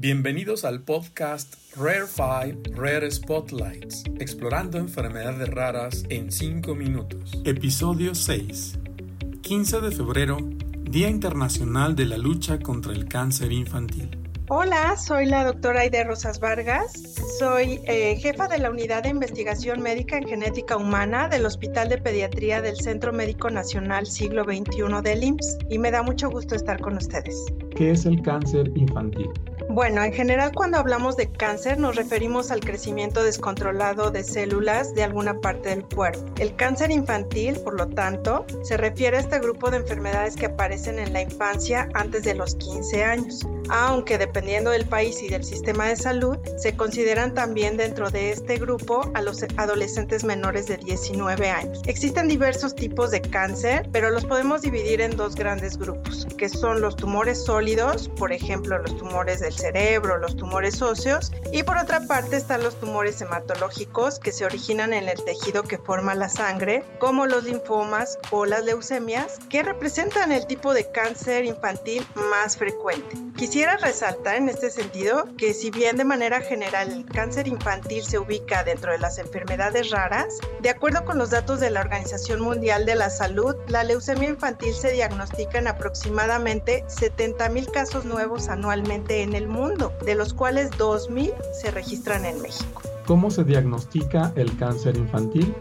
Bienvenidos al podcast Rare 5 Rare Spotlights, explorando enfermedades raras en 5 minutos. Episodio 6. 15 de febrero, Día Internacional de la Lucha contra el Cáncer Infantil. Hola, soy la doctora Aide Rosas Vargas. Soy eh, jefa de la Unidad de Investigación Médica en Genética Humana del Hospital de Pediatría del Centro Médico Nacional Siglo XXI del IMSS y me da mucho gusto estar con ustedes. ¿Qué es el cáncer infantil? Bueno, en general cuando hablamos de cáncer nos referimos al crecimiento descontrolado de células de alguna parte del cuerpo. El cáncer infantil, por lo tanto, se refiere a este grupo de enfermedades que aparecen en la infancia antes de los 15 años aunque dependiendo del país y del sistema de salud, se consideran también dentro de este grupo a los adolescentes menores de 19 años. Existen diversos tipos de cáncer, pero los podemos dividir en dos grandes grupos, que son los tumores sólidos, por ejemplo, los tumores del cerebro, los tumores óseos, y por otra parte están los tumores hematológicos que se originan en el tejido que forma la sangre, como los linfomas o las leucemias, que representan el tipo de cáncer infantil más frecuente. Quisiera resaltar en este sentido que si bien de manera general el cáncer infantil se ubica dentro de las enfermedades raras, de acuerdo con los datos de la Organización Mundial de la Salud, la leucemia infantil se diagnostica en aproximadamente 70 mil casos nuevos anualmente en el mundo, de los cuales 2 mil se registran en México. ¿Cómo se diagnostica el cáncer infantil?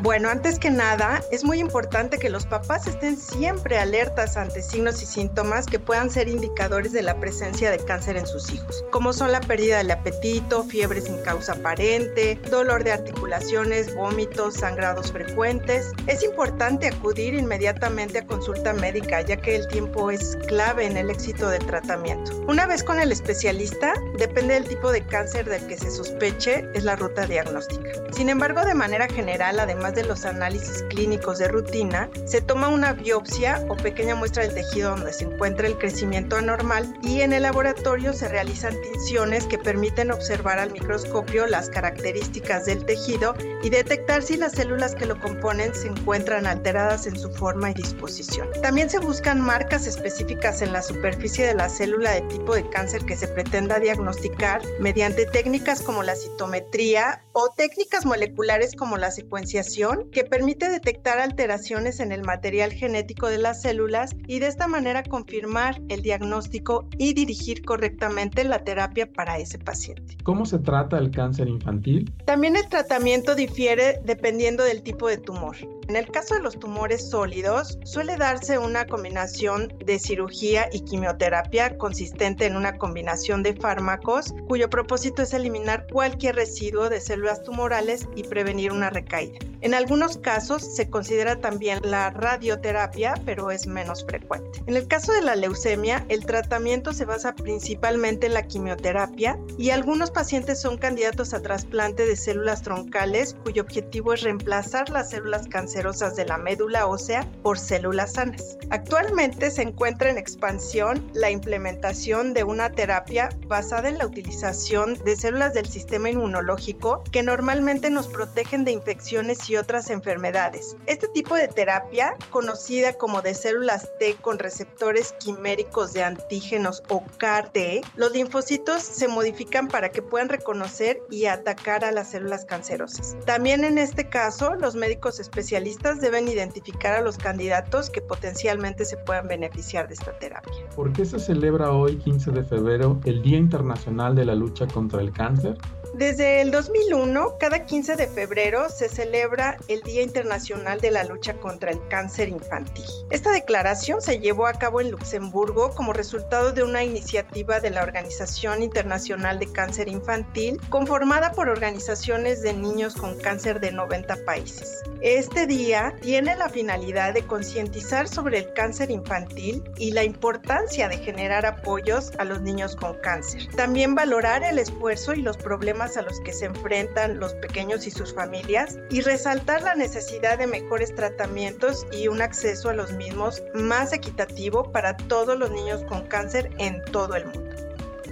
Bueno, antes que nada, es muy importante que los papás estén siempre alertas ante signos y síntomas que puedan ser indicadores de la presencia de cáncer en sus hijos, como son la pérdida del apetito, fiebre sin causa aparente, dolor de articulaciones, vómitos, sangrados frecuentes. Es importante acudir inmediatamente a consulta médica, ya que el tiempo es clave en el éxito del tratamiento. Una vez con el especialista, depende del tipo de cáncer del que se sospeche, es la ruta diagnóstica. Sin embargo, de manera general, además de los análisis clínicos de rutina, se toma una biopsia o pequeña muestra del tejido donde se encuentra el crecimiento anormal y en el laboratorio se realizan tinciones que permiten observar al microscopio las características del tejido y detectar si las células que lo componen se encuentran alteradas en su forma y disposición. También se buscan marcas específicas en la superficie de la célula de tipo de cáncer que se pretenda diagnosticar mediante técnicas como la citometría o técnicas moleculares como la secuenciación que permite detectar alteraciones en el material genético de las células y de esta manera confirmar el diagnóstico y dirigir correctamente la terapia para ese paciente. ¿Cómo se trata el cáncer infantil? También el tratamiento difiere dependiendo del tipo de tumor. En el caso de los tumores sólidos, suele darse una combinación de cirugía y quimioterapia consistente en una combinación de fármacos cuyo propósito es eliminar cualquier residuo de células tumorales y prevenir una recaída. En algunos casos se considera también la radioterapia, pero es menos frecuente. En el caso de la leucemia, el tratamiento se basa principalmente en la quimioterapia y algunos pacientes son candidatos a trasplante de células troncales cuyo objetivo es reemplazar las células cancerosas de la médula ósea por células sanas. Actualmente se encuentra en expansión la implementación de una terapia basada en la utilización de células del sistema inmunológico que normalmente nos protegen de infecciones y otras enfermedades. Este tipo de terapia, conocida como de células T con receptores quiméricos de antígenos o CAR-T, los linfocitos se modifican para que puedan reconocer y atacar a las células cancerosas. También en este caso, los médicos especialistas deben identificar a los candidatos que potencialmente se puedan beneficiar de esta terapia. ¿Por qué se celebra hoy, 15 de febrero, el Día Internacional de la Lucha contra el Cáncer? Desde el 2001, cada 15 de febrero se celebra el Día Internacional de la Lucha contra el Cáncer Infantil. Esta declaración se llevó a cabo en Luxemburgo como resultado de una iniciativa de la Organización Internacional de Cáncer Infantil, conformada por organizaciones de niños con cáncer de 90 países. Este día tiene la finalidad de concientizar sobre el cáncer infantil y la importancia de generar apoyos a los niños con cáncer. También valorar el esfuerzo y los problemas a los que se enfrentan los pequeños y sus familias y resaltar la necesidad de mejores tratamientos y un acceso a los mismos más equitativo para todos los niños con cáncer en todo el mundo.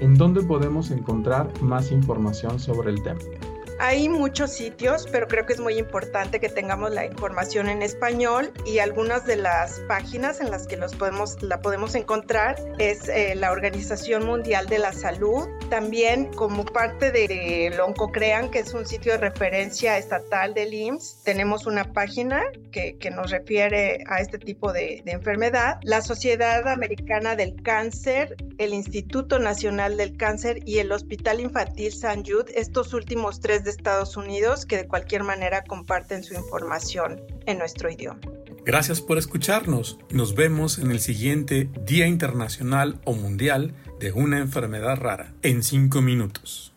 ¿En dónde podemos encontrar más información sobre el tema? Hay muchos sitios, pero creo que es muy importante que tengamos la información en español y algunas de las páginas en las que los podemos, la podemos encontrar es eh, la Organización Mundial de la Salud. También como parte de Loncocrean, que es un sitio de referencia estatal del IMSS, tenemos una página que, que nos refiere a este tipo de, de enfermedad. La Sociedad Americana del Cáncer, el Instituto Nacional del Cáncer y el Hospital Infantil San Jude, estos últimos tres de Estados Unidos que de cualquier manera comparten su información en nuestro idioma. Gracias por escucharnos. Nos vemos en el siguiente Día Internacional o Mundial de una enfermedad rara en cinco minutos.